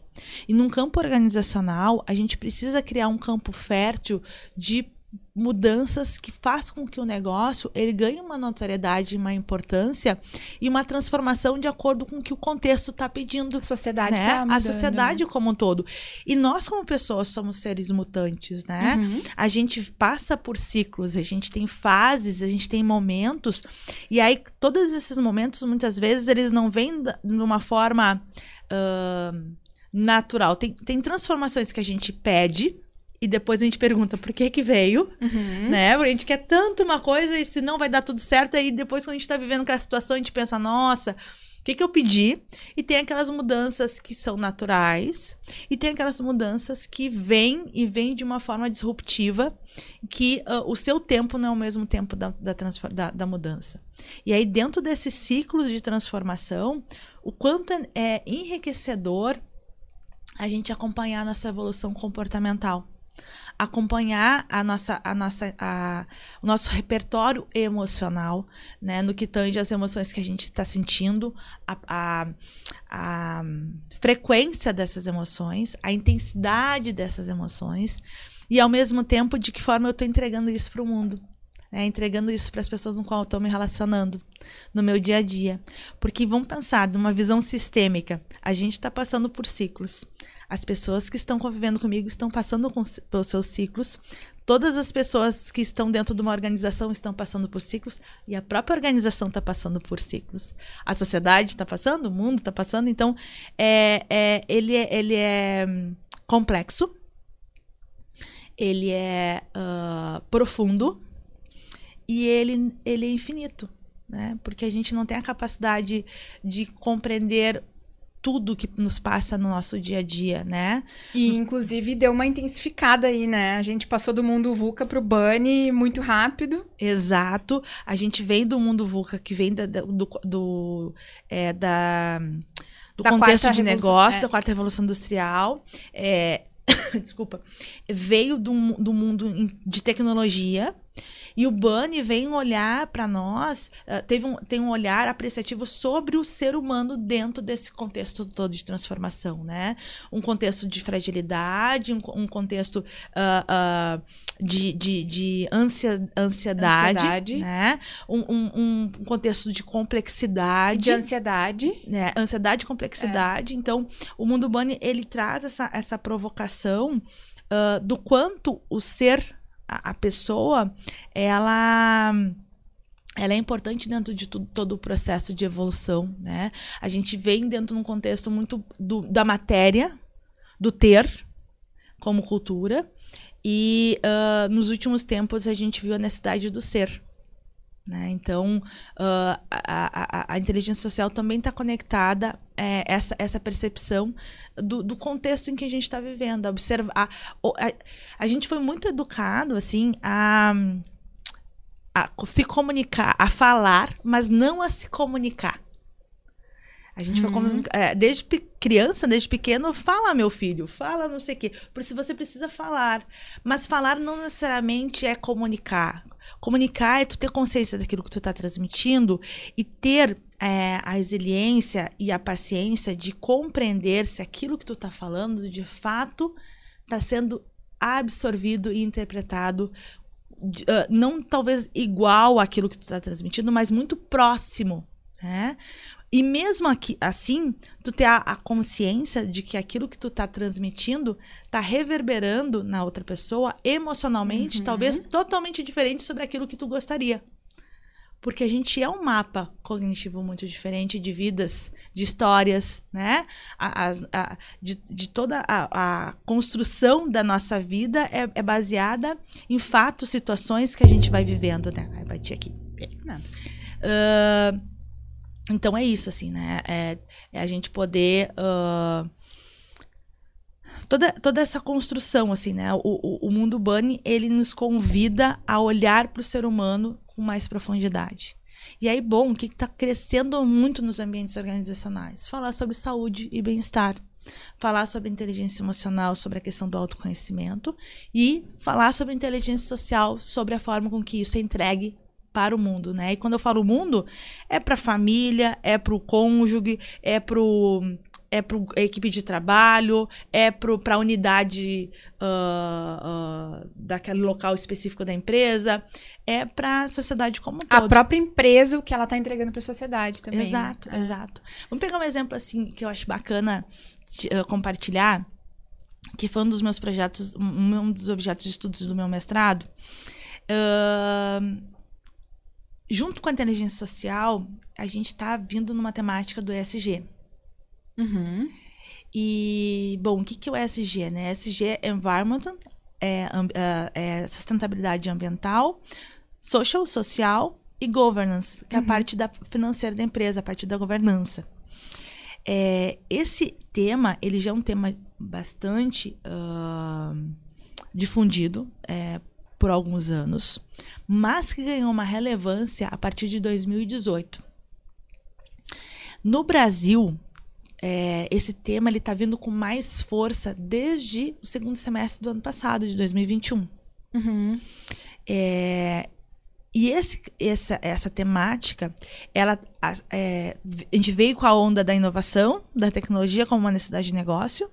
E num campo organizacional, a gente precisa criar um campo fértil de mudanças que façam com que o negócio ele ganhe uma notoriedade, uma importância e uma transformação de acordo com o que o contexto está pedindo. A sociedade né? Tá a sociedade como um todo. E nós, como pessoas, somos seres mutantes, né? Uhum. A gente passa por ciclos, a gente tem fases, a gente tem momentos, e aí todos esses momentos, muitas vezes, eles não vêm de uma forma uh, natural. Tem, tem transformações que a gente pede e depois a gente pergunta por que que veio, uhum. né? Porque a gente quer tanto uma coisa e se não vai dar tudo certo, aí depois quando a gente tá vivendo aquela situação, a gente pensa, nossa, o que que eu pedi? E tem aquelas mudanças que são naturais e tem aquelas mudanças que vêm e vêm de uma forma disruptiva, que uh, o seu tempo não é o mesmo tempo da, da, da, da mudança. E aí dentro desses ciclos de transformação, o quanto é, é enriquecedor a gente acompanhar nossa evolução comportamental acompanhar a nossa, a nossa, a, o nosso repertório emocional, né, no que tange as emoções que a gente está sentindo, a, a, a frequência dessas emoções, a intensidade dessas emoções e ao mesmo tempo de que forma eu estou entregando isso para o mundo né, entregando isso para as pessoas com qual eu estou me relacionando no meu dia a dia. Porque vamos pensar numa visão sistêmica. A gente está passando por ciclos. As pessoas que estão convivendo comigo estão passando com, pelos seus ciclos. Todas as pessoas que estão dentro de uma organização estão passando por ciclos e a própria organização está passando por ciclos. A sociedade está passando, o mundo está passando. Então, é, é, ele, é, ele é hum, complexo, ele é uh, profundo e ele, ele é infinito, né? Porque a gente não tem a capacidade de compreender tudo que nos passa no nosso dia a dia, né? E inclusive deu uma intensificada aí, né? A gente passou do mundo VUCA pro Bunny muito rápido. Exato. A gente vem do mundo VUCA, que vem da, do, do, é, da do da contexto de negócio, é. da quarta revolução industrial. É, <coughs> desculpa. Veio do, do mundo de tecnologia e o Bunny vem olhar para nós, uh, teve um, tem um olhar apreciativo sobre o ser humano dentro desse contexto todo de transformação, né? Um contexto de fragilidade, um, um contexto uh, uh, de, de, de ansia, ansiedade, ansiedade. né? Um, um, um, contexto de complexidade. De ansiedade. Né? Ansiedade e complexidade. É. Então, o mundo Bunny, ele traz essa, essa provocação do quanto o ser a, pessoa, ela ela é importante dentro de tudo, todo o processo de evolução, né? A gente vem dentro de um contexto muito do, da matéria, do ter, como cultura, e uh, nos últimos tempos a gente viu a necessidade do ser. Né? Então, uh, a, a, a, inteligência social também está conectada é, essa, essa percepção do, do, contexto em que a gente está vivendo. A observar, a, a, a, gente foi muito educado assim a, a se comunicar, a falar, mas não a se comunicar. A gente uhum. foi é, desde criança, desde pequeno, fala meu filho, fala não sei o quê. Por isso você precisa falar. Mas falar não necessariamente é comunicar. Comunicar é tu ter consciência daquilo que tu está transmitindo e ter é, a resiliência e a paciência de compreender se aquilo que tu está falando de fato está sendo absorvido e interpretado uh, não talvez igual àquilo que tu está transmitindo, mas muito próximo. Né? E mesmo aqui, assim, tu ter a, a, consciência de que aquilo que tu tá transmitindo tá reverberando na outra pessoa emocionalmente, uhum. talvez totalmente diferente sobre aquilo que tu gostaria. Porque a gente é um mapa cognitivo muito diferente de vidas, de histórias, né? A, a, de, de, toda a, construção da nossa vida é, é, baseada em fatos, situações que a gente vai vivendo, né? Ai, bati aqui. Uh, então é isso, assim, né? É, é a gente poder. Uh, toda, toda essa construção, assim, né? O, o, o mundo Bunny, ele nos convida a olhar para o ser humano com mais profundidade. E aí, bom, o que está crescendo muito nos ambientes organizacionais? Falar sobre saúde e bem-estar. Falar sobre inteligência emocional, sobre a questão do autoconhecimento. E falar sobre inteligência social, sobre a forma com que isso é entregue para o mundo, né? E quando eu falo mundo, é para a família, é para o cônjuge, é para é para a equipe de trabalho, é para a unidade uh, uh, daquele local específico da empresa, é para a sociedade como um todo. A própria empresa, o que ela está entregando para a sociedade também. Exato, né? exato. Vamos pegar um exemplo assim que eu acho bacana uh, compartilhar, que foi um dos meus projetos, um, dos objetos de estudos do meu mestrado. Uh, junto com a inteligência social, a gente está vindo numa temática do ESG. Uhum. E, bom, o que, que é o ESG? Né? ESG é Environment, é, é, é sustentabilidade ambiental, social, social e governance, que uhum. é a uhum. parte da financeira da empresa, a parte da governança. É, esse tema, ele já é um tema bastante uh, difundido é, por alguns anos, mas que ganhou uma relevância a partir de 2018. No Brasil, é, esse tema ele está vindo com mais força desde o segundo semestre do ano passado, de 2021. Uhum. É, e esse, essa, essa temática, ela, a, é, a gente veio com a onda da inovação, da tecnologia como uma necessidade de negócio.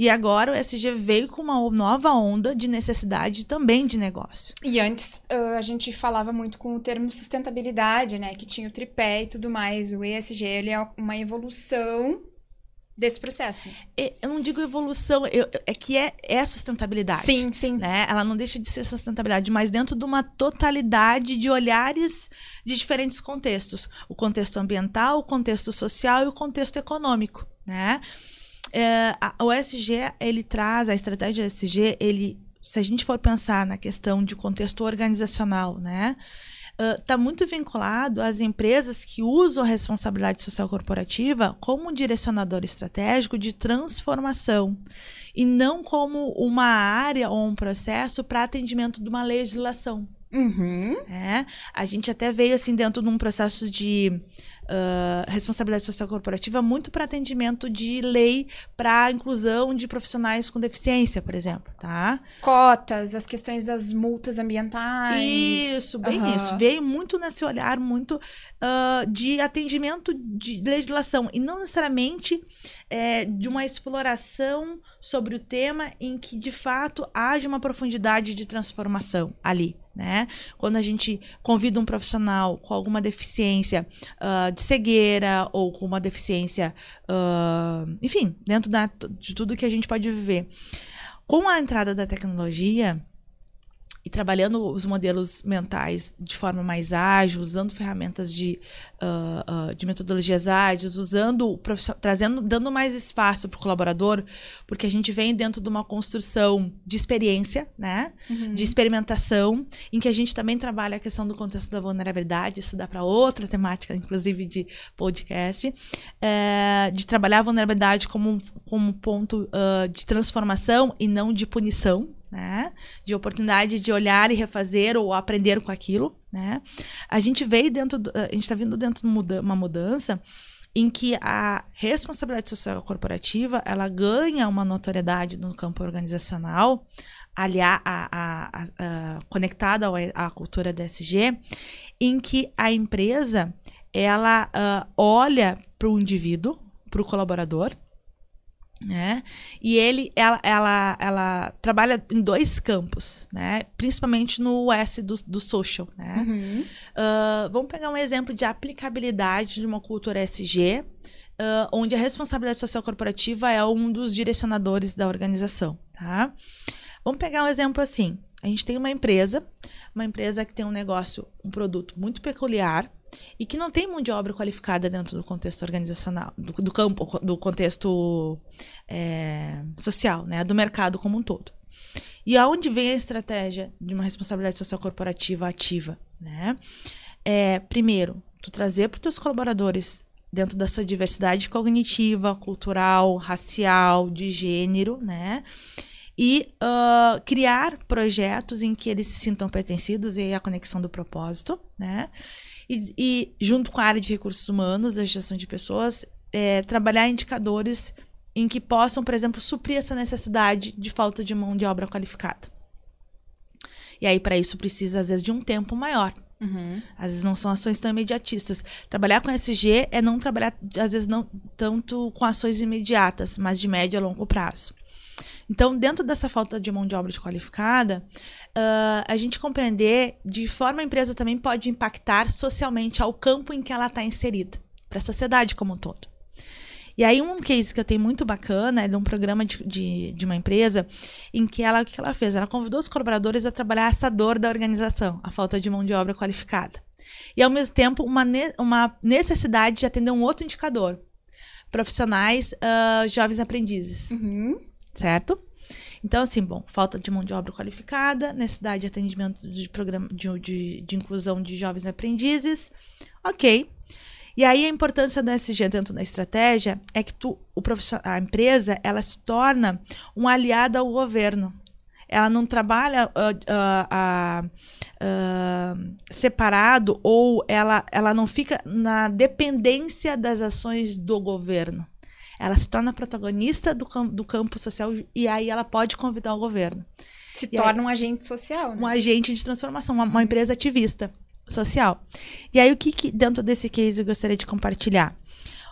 E agora o SG veio com uma nova onda de necessidade também de negócio. E antes uh, a gente falava muito com o termo sustentabilidade, né? Que tinha o tripé e tudo mais. O ESG ele é uma evolução desse processo. Eu não digo evolução, eu, é que é, é sustentabilidade. Sim, sim. Né? Ela não deixa de ser sustentabilidade, mas dentro de uma totalidade de olhares de diferentes contextos. O contexto ambiental, o contexto social e o contexto econômico, né? É, a, o SG, ele traz, a estratégia SG, ele, se a gente for pensar na questão de contexto organizacional, né? está uh, muito vinculado às empresas que usam a responsabilidade social corporativa como direcionador estratégico de transformação e não como uma área ou um processo para atendimento de uma legislação. Uhum. É, a gente até veio assim dentro de um processo de uh, responsabilidade social corporativa muito para atendimento de lei para inclusão de profissionais com deficiência, por exemplo, tá? Cotas, as questões das multas ambientais. Isso, bem uhum. isso. Veio muito nesse olhar muito uh, de atendimento de legislação e não necessariamente é, de uma exploração sobre o tema em que de fato haja uma profundidade de transformação ali né? Quando a gente convida um profissional com alguma deficiência uh, de cegueira ou com uma deficiência, uh, enfim, dentro da, de tudo que a gente pode viver. Com a entrada da tecnologia, e trabalhando os modelos mentais de forma mais ágil, usando ferramentas de, uh, uh, de metodologias ágeis, usando trazendo, dando mais espaço para o colaborador, porque a gente vem dentro de uma construção de experiência, né, uhum. de experimentação, em que a gente também trabalha a questão do contexto da vulnerabilidade, isso dá para outra temática, inclusive de podcast, é, de trabalhar a vulnerabilidade como, como ponto uh, de transformação e não de punição, né? De oportunidade de olhar e refazer ou aprender com aquilo, né? A gente veio dentro, do, a gente está vindo dentro de uma mudança em que a responsabilidade social corporativa ela ganha uma notoriedade no campo organizacional, aliar a, a, a, conectada à cultura DSG, em que a empresa ela uh, olha para o indivíduo, para o colaborador, né? E ele, ela, ela, ela trabalha em dois campos, né? Principalmente no S do, do social, né? Uhum. Uh, vamos pegar um exemplo de aplicabilidade de uma cultura SG, uh, onde a responsabilidade social corporativa é um dos direcionadores da organização, tá? Vamos pegar um exemplo assim. A gente tem uma empresa, uma empresa que tem um negócio, um produto muito peculiar, e que não tem mão de obra qualificada dentro do contexto organizacional, do, do campo, do contexto é, social, né, do mercado como um todo. E aonde vem a estratégia de uma responsabilidade social corporativa ativa, né? É, primeiro, tu trazer para os teus colaboradores dentro da sua diversidade cognitiva, cultural, racial, de gênero, né? E uh, criar projetos em que eles se sintam pertencidos e a conexão do propósito, né? E, e, junto com a área de recursos humanos, a gestão de pessoas, é, trabalhar indicadores em que possam, por exemplo, suprir essa necessidade de falta de mão de obra qualificada. E aí, para isso, precisa, às vezes, de um tempo maior. Uhum. Às vezes não são ações tão imediatistas. Trabalhar com SG é não trabalhar, às vezes, não tanto com ações imediatas, mas de médio a longo prazo. Então, dentro dessa falta de mão de obra qualificada, uh, a gente compreender de forma a empresa também pode impactar socialmente ao campo em que ela está inserida, para a sociedade como um todo. E aí, um case que eu tenho muito bacana é de um programa de, de, de, uma empresa em que ela, o que ela fez? Ela convidou os colaboradores a trabalhar essa dor da organização, a falta de mão de obra qualificada. E, ao mesmo tempo, uma, ne uma necessidade de atender um outro indicador. Profissionais uh, jovens aprendizes. Uhum certo? Então, assim, bom, falta de mão de obra qualificada, necessidade de atendimento de programa de, de, de inclusão de jovens aprendizes, ok. E aí a importância do SG dentro da estratégia é que tu, o a empresa ela se torna um aliado ao governo. Ela não trabalha uh, uh, uh, separado ou ela, ela não fica na dependência das ações do governo ela se torna protagonista do, do campo social e aí ela pode convidar o governo. Se E torna um agente social, né? Um agente de transformação, uma, uma empresa ativista social. E aí, o que, que dentro desse case eu gostaria de compartilhar?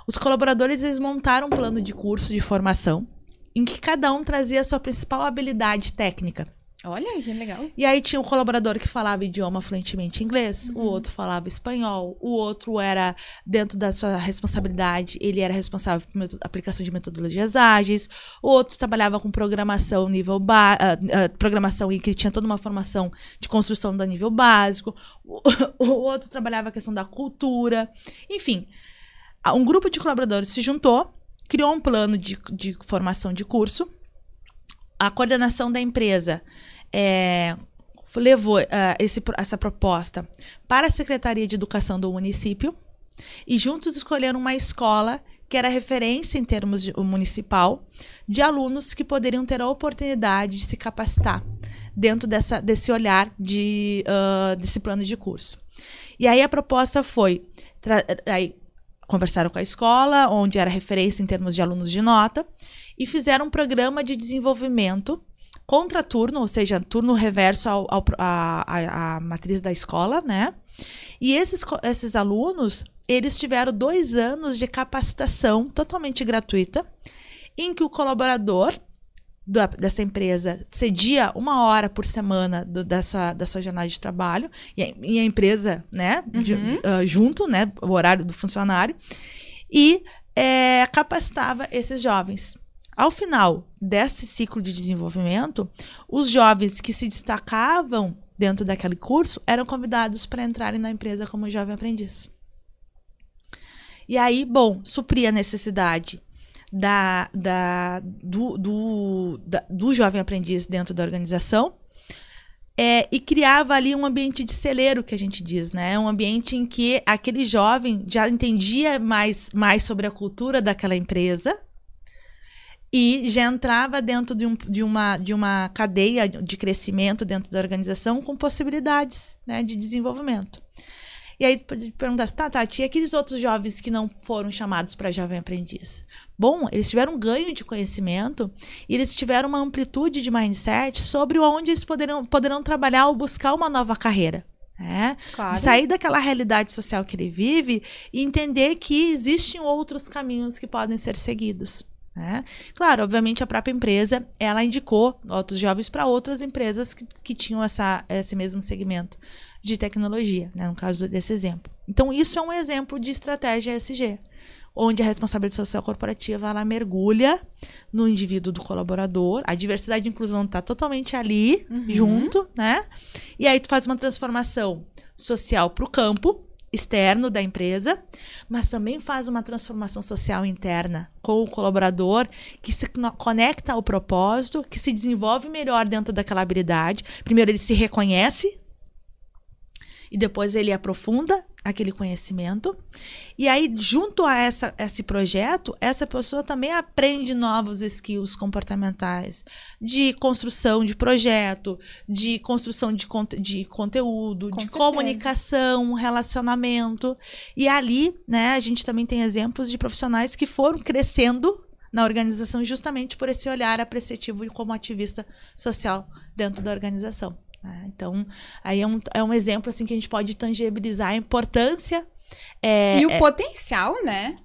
Os colaboradores eles montaram um plano de curso de formação em que cada um trazia a sua principal habilidade técnica. Olha, que legal. E aí tinha um colaborador que falava idioma fluentemente inglês, Uhum. o outro falava espanhol, o outro era, dentro da sua responsabilidade, ele era responsável por aplicação de metodologias ágeis, o outro trabalhava com programação nível ba ah, ah, programação em que tinha toda uma formação de construção da nível básico, o, <laughs> o outro trabalhava a questão da cultura, enfim. Um grupo de colaboradores se juntou, criou um plano de, de formação de curso, a coordenação da empresa é, levou ah, esse essa proposta para a Secretaria de Educação do município e juntos escolheram uma escola que era referência em termos de, municipal de alunos que poderiam ter a oportunidade de se capacitar dentro dessa, desse olhar de, ah, desse plano de curso. E aí a proposta foi aí conversaram com a escola, onde era referência em termos de alunos de nota, e fizeram um programa de desenvolvimento contra turno, ou seja, turno reverso ao, ao, à, matriz da escola, né? E esses, esses alunos, eles tiveram dois anos de capacitação totalmente gratuita, em que o colaborador da- dessa empresa cedia uma hora por semana do- da, sua, da sua jornada de trabalho, e a, e a empresa, né, de- Uhum. ah, junto, né, o horário do funcionário, e é, capacitava esses jovens. Ao final desse ciclo de desenvolvimento, os jovens que se destacavam dentro daquele curso eram convidados para entrarem na empresa como jovem aprendiz. E aí, bom, supria a necessidade da, da, do, do, da- do jovem aprendiz dentro da organização é, e criava ali um ambiente de celeiro, que a gente diz, né? Um ambiente em que aquele jovem já entendia mais, mais sobre a cultura daquela empresa e já entrava dentro de, um, de, uma, de uma cadeia de crescimento dentro da organização com possibilidades né, de desenvolvimento. E aí perguntar assim, tá, Tati, e aqueles outros jovens que não foram chamados para jovem aprendiz? Bom, eles tiveram um ganho de conhecimento e eles tiveram uma amplitude de mindset sobre onde eles poderão, poderão trabalhar ou buscar uma nova carreira. né? Claro. Sair daquela realidade social que ele vive e entender que existem outros caminhos que podem ser seguidos. Né? Claro, obviamente a própria empresa ela indicou outros jovens para outras empresas que, que tinham essa, esse mesmo segmento de tecnologia, né? no caso desse exemplo. Então, isso é um exemplo de estratégia ESG, onde a responsabilidade social corporativa ela mergulha no indivíduo do colaborador, a diversidade e inclusão está totalmente ali, Uhum. junto, né? E aí tu faz uma transformação social para o campo externo da empresa, mas também faz uma transformação social interna com o colaborador que se conecta ao propósito, que se desenvolve melhor dentro daquela habilidade. Primeiro ele se reconhece e depois ele aprofunda aquele conhecimento. E aí, junto a essa, esse projeto, essa pessoa também aprende novos skills comportamentais de construção de projeto, de construção de, conte- de conteúdo, Com de certeza. comunicação, relacionamento. E ali, né, a gente também tem exemplos de profissionais que foram crescendo na organização justamente por esse olhar apreciativo e como ativista social dentro da organização. Né? Então, aí é um, é um exemplo assim que a gente pode tangibilizar a importância é, e o é- potencial, né?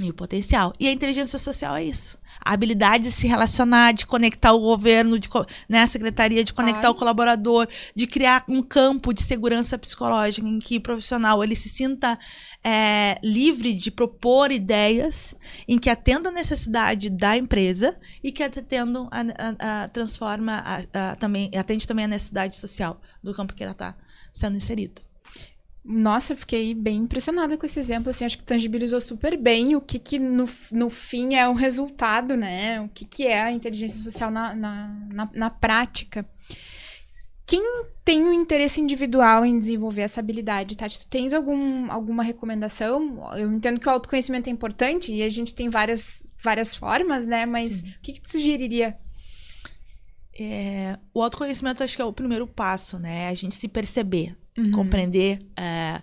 e o potencial. E a inteligência social é isso. A habilidade de se relacionar, de conectar o governo, de, né, a secretaria, de conectar Claro. o colaborador, de criar um campo de segurança psicológica em que o profissional ele se sinta é, livre de propor ideias em que atenda a necessidade da empresa e que atendam a, a- a- transforma a- também atende também a necessidade social do campo que ela está sendo inserido. Nossa, eu fiquei bem impressionada com esse exemplo, assim, acho que tangibilizou super bem o que que no, no fim é o resultado, né? O que que é a inteligência social na, na, na, na prática. Quem tem um interesse individual em desenvolver essa habilidade, Tati, tu tens algum, alguma recomendação? Eu entendo que o autoconhecimento é importante e a gente tem várias, várias formas, né? Mas o que que tu sugeriria? É, o autoconhecimento acho que é o primeiro passo, né? A gente se perceber, Uhum. compreender é,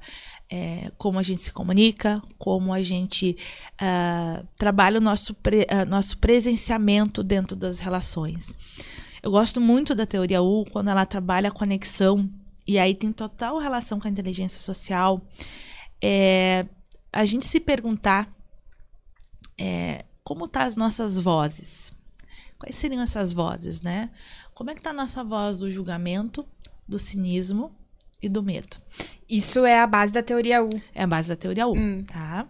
é, como a gente se comunica, como a gente uh, trabalha o nosso, pre, uh, nosso presenciamento dentro das relações. Eu gosto muito da teoria U quando ela trabalha a conexão, e aí tem total relação com a inteligência social. É, a gente se perguntar é, como tá as nossas vozes. Quais seriam essas vozes, né? Como é que tá a nossa voz do julgamento, do cinismo e do medo? Isso é a base da teoria U. É a base da teoria U, hum. tá?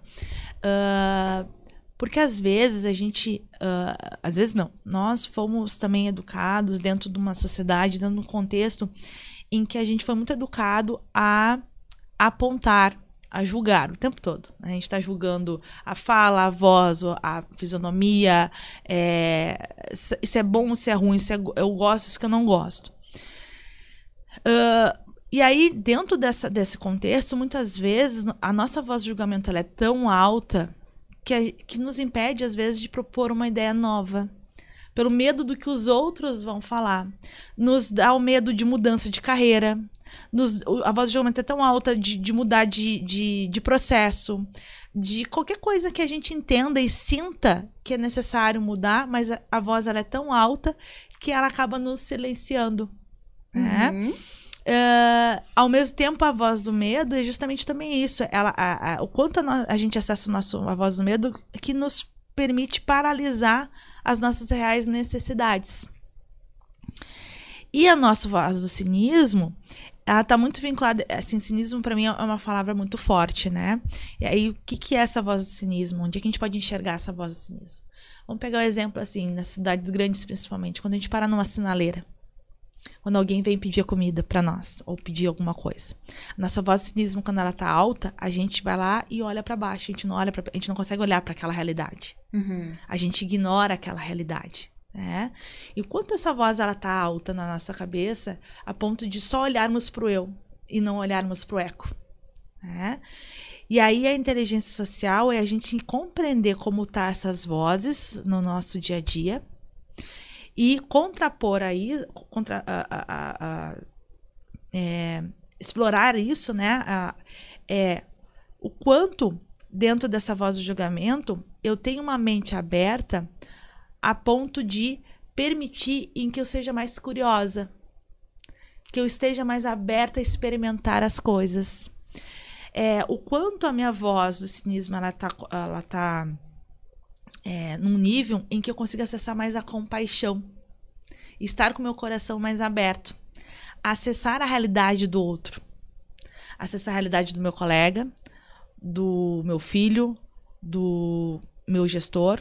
Uh, porque às vezes a gente. Uh, às vezes não. Nós fomos também educados dentro de uma sociedade, dentro de um contexto em que a gente foi muito educado a apontar, a julgar o tempo todo. A gente está julgando a fala, a voz, a fisionomia. É, isso é bom, isso é ruim, isso é, eu gosto, isso que eu não gosto. Uh, e aí, dentro dessa, desse contexto, muitas vezes a nossa voz de julgamento é tão alta que, que nos impede, às vezes, de propor uma ideia nova. Pelo medo do que os outros vão falar. Nos dá o medo de mudança de carreira. Nos, a voz de julgamento é tão alta de, de mudar de, de, de processo. De qualquer coisa que a gente entenda e sinta que é necessário mudar, mas a, a voz ela é tão alta que ela acaba nos silenciando. Né? Uhum. Uh, ao mesmo tempo, a voz do medo é justamente também isso. Ela, a, a, o quanto a, a, gente acessa o nosso, a voz do medo que nos permite paralisar as nossas reais necessidades. E a nossa voz do cinismo, ela está muito vinculada. Assim, cinismo para mim é uma palavra muito forte, né? E aí, o que, que é essa voz do cinismo? Onde é que a gente pode enxergar essa voz do cinismo? Vamos pegar o um exemplo, assim, nas cidades grandes, principalmente, quando a gente para numa sinaleira quando alguém vem pedir comida para nós ou pedir alguma coisa. Nossa voz de cinismo quando ela tá alta, a gente vai lá e olha para baixo, a gente não olha para a gente não consegue olhar para aquela realidade. Uhum. A gente ignora aquela realidade. Né? E quanto essa voz ela tá alta na nossa cabeça, a ponto de só olharmos para o eu e não olharmos para o eco. Né? E aí a inteligência social é a gente compreender como tá essas vozes no nosso dia a dia e contrapor aí, contra, a, a, a, é, explorar isso, né? é, o quanto dentro dessa voz do julgamento eu tenho uma mente aberta a ponto de permitir em que eu seja mais curiosa, que eu esteja mais aberta a experimentar as coisas. É, o quanto a minha voz do cinismo ela tá, ela tá é, num nível em que eu consiga acessar mais a compaixão, estar com meu coração mais aberto, acessar a realidade do outro, acessar a realidade do meu colega, do meu filho, do meu gestor,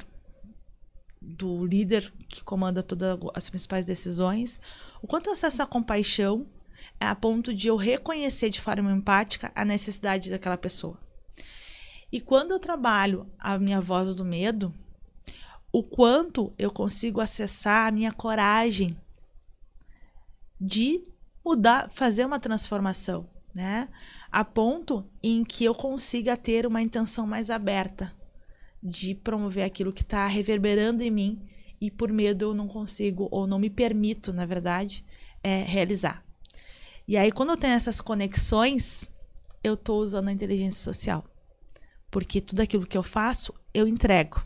do líder que comanda todas as principais decisões, o quanto eu acesso a compaixão é a ponto de eu reconhecer de forma empática a necessidade daquela pessoa. E quando eu trabalho a minha voz do medo, o quanto eu consigo acessar a minha coragem de mudar, fazer uma transformação, né? A ponto em que eu consiga ter uma intenção mais aberta de promover aquilo que está reverberando em mim e por medo eu não consigo ou não me permito, na verdade, é, realizar. E aí, quando eu tenho essas conexões, eu estou usando a inteligência social. Porque tudo aquilo que eu faço, eu entrego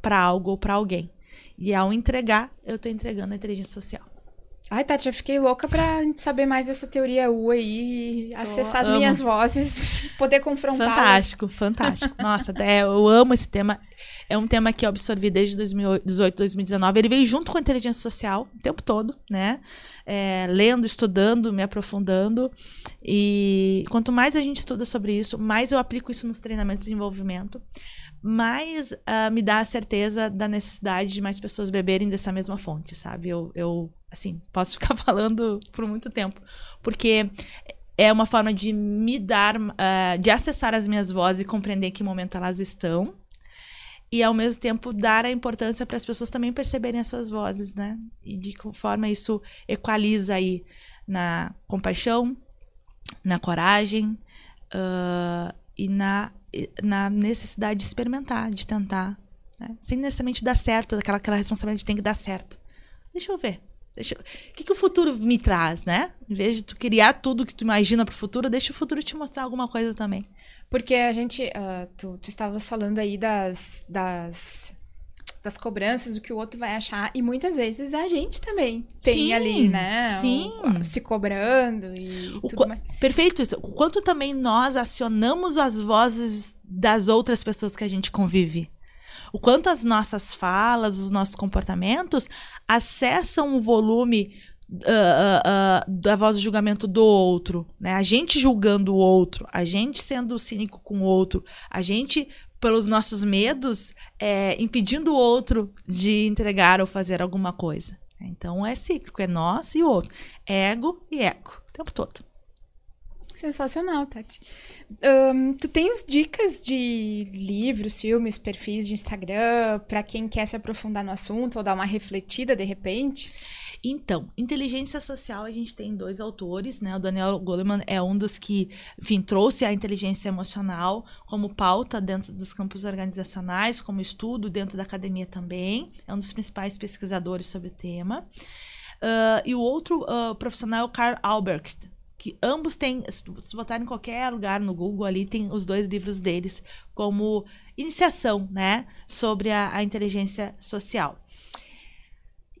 para algo ou para alguém. E ao entregar, eu estou entregando a inteligência social. Ai, Tati, eu fiquei louca pra saber mais dessa teoria U aí, Só acessar as minhas vozes, <laughs> poder confrontar. Fantástico, fantástico. Nossa, é, eu amo esse tema. É um tema que eu absorvi desde 2018, 2019. Ele veio junto com a inteligência social o tempo todo, né? É, lendo, estudando, me aprofundando. E quanto mais a gente estuda sobre isso, mais eu aplico isso nos treinamentos de desenvolvimento mais uh, me dá a certeza da necessidade de mais pessoas beberem dessa mesma fonte, sabe? Eu, eu assim, posso <laughs> ficar falando por muito tempo, porque é uma forma de me dar, uh, de acessar as minhas vozes e compreender em que momento elas estão. E ao mesmo tempo dar a importância para as pessoas também perceberem as suas vozes, né? E de que forma isso equaliza aí na compaixão, na coragem uh, e na na necessidade de experimentar, de tentar, né? sem necessariamente dar certo, aquela, aquela responsabilidade de tem que dar certo. Deixa eu ver, Deixa, o que, que o futuro me traz, né? Em vez de tu criar tudo que tu imagina pro futuro, deixa o futuro te mostrar alguma coisa também. Porque a gente, uh, tu, tu estavas falando aí das, das das cobranças, do que o outro vai achar. E muitas vezes a gente também tem sim, ali, né? Sim. O, se cobrando e, o tudo mais. Perfeito isso. O quanto também nós acionamos as vozes das outras pessoas que a gente convive. O quanto as nossas falas, os nossos comportamentos acessam o volume uh, uh, uh, da voz de julgamento do outro, né? A gente julgando o outro, a gente sendo cínico com o outro, a gente pelos nossos medos, é, impedindo o outro de entregar ou fazer alguma coisa. Então é cíclico, é nós e o outro. Ego e eco, o tempo todo. Sensacional, Tati. Um, tu tens dicas de livros, filmes, perfis de Instagram para quem quer se aprofundar no assunto ou dar uma refletida de repente? Então, inteligência social, a gente tem dois autores, né? O Daniel Goleman é um dos que, enfim, trouxe a inteligência emocional como pauta dentro dos campos organizacionais, como estudo dentro da academia também. É um dos principais pesquisadores sobre o tema. Uh, e o outro uh, profissional é o Carl Albrecht, que ambos têm, se botar em qualquer lugar no Google ali, tem os dois livros deles como iniciação, né, sobre a, a inteligência social.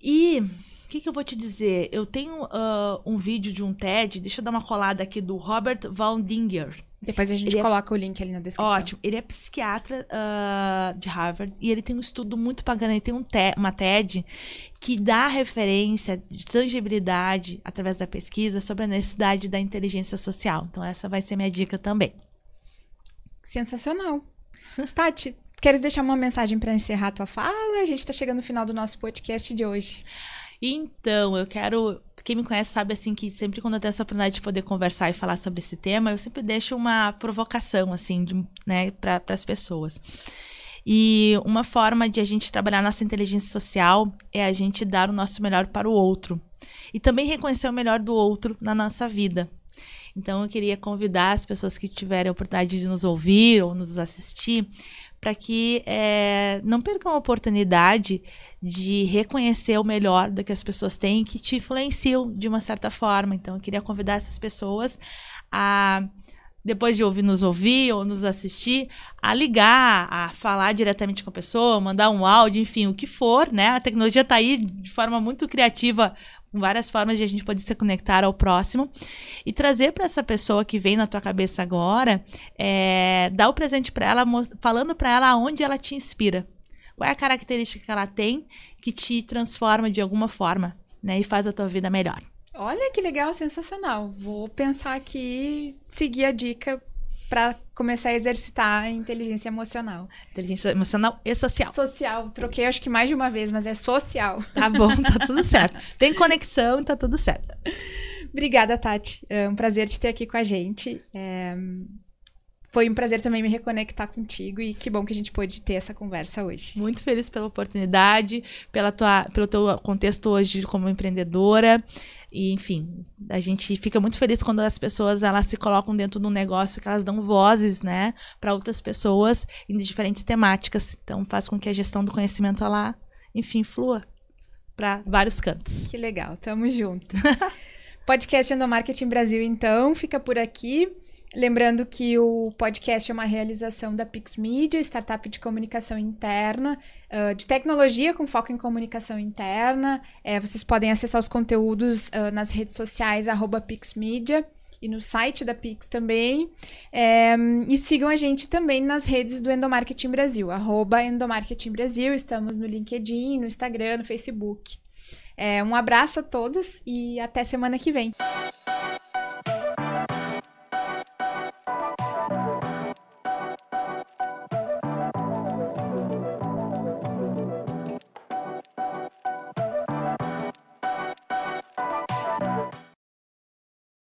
E o que, que, eu vou te dizer? Eu tenho uh, um vídeo de um TED, deixa eu dar uma colada aqui, do Robert Waldinger. Depois a gente ele é coloca é... o link ali na descrição. Ótimo. Ele é psiquiatra uh, de Harvard e ele tem um estudo muito bacana. Ele tem um te uma TED que dá referência de tangibilidade através da pesquisa sobre a necessidade da inteligência social. Então, essa vai ser minha dica também. Sensacional. <laughs> Tati, queres deixar uma mensagem para encerrar a tua fala? A gente está chegando no final do nosso podcast de hoje. Então, eu quero. Quem me conhece sabe assim que sempre quando eu tenho essa oportunidade de poder conversar e falar sobre esse tema, eu sempre deixo uma provocação, assim, de, né, para as pessoas. E uma forma de a gente trabalhar nossa inteligência social é a gente dar o nosso melhor para o outro. E também reconhecer o melhor do outro na nossa vida. Então, eu queria convidar as pessoas que tiverem a oportunidade de nos ouvir ou nos assistir para que é, não percam a oportunidade de reconhecer o melhor do que as pessoas têm que te influenciam de uma certa forma. Então, eu queria convidar essas pessoas a depois de ouvir nos ouvir ou nos assistir, a ligar, a falar diretamente com a pessoa, mandar um áudio, enfim, o que for, né? A tecnologia está aí de forma muito criativa várias formas de a gente poder se conectar ao próximo e trazer para essa pessoa que vem na tua cabeça agora, é, dar o presente para ela, falando para ela aonde ela te inspira. Qual é a característica que ela tem que te transforma de alguma forma, né, e faz a tua vida melhor. Olha que legal, sensacional. Vou pensar aqui, seguir a dica para começar a exercitar a inteligência emocional. Inteligência emocional e social. Social. Troquei acho que mais de uma vez, mas é social. Tá bom, tá tudo certo. Tem conexão, tá tudo certo. Obrigada, Tati. É um prazer te ter aqui com a gente. É... Foi um prazer também me reconectar contigo e que bom que a gente pôde ter essa conversa hoje. Muito feliz pela oportunidade, pela tua, pelo teu contexto hoje como empreendedora. E, enfim, a gente fica muito feliz quando as pessoas elas se colocam dentro de um negócio que elas dão vozes, né, para outras pessoas em diferentes temáticas. Então, faz com que a gestão do conhecimento ela, enfim, flua para vários cantos. Que legal, tamo junto. <laughs> Podcast Endomarketing Brasil, então, fica por aqui. Lembrando que o podcast é uma realização da Pix Media, startup de comunicação interna, uh, de tecnologia com foco em comunicação interna. É, vocês podem acessar os conteúdos uh, nas redes sociais, arroba PixMedia e no site da Pix também. É, e sigam a gente também nas redes do Endomarketing Brasil, arroba Endomarketing Brasil. Estamos no LinkedIn, no Instagram, no Facebook. É, um abraço a todos e até semana que vem.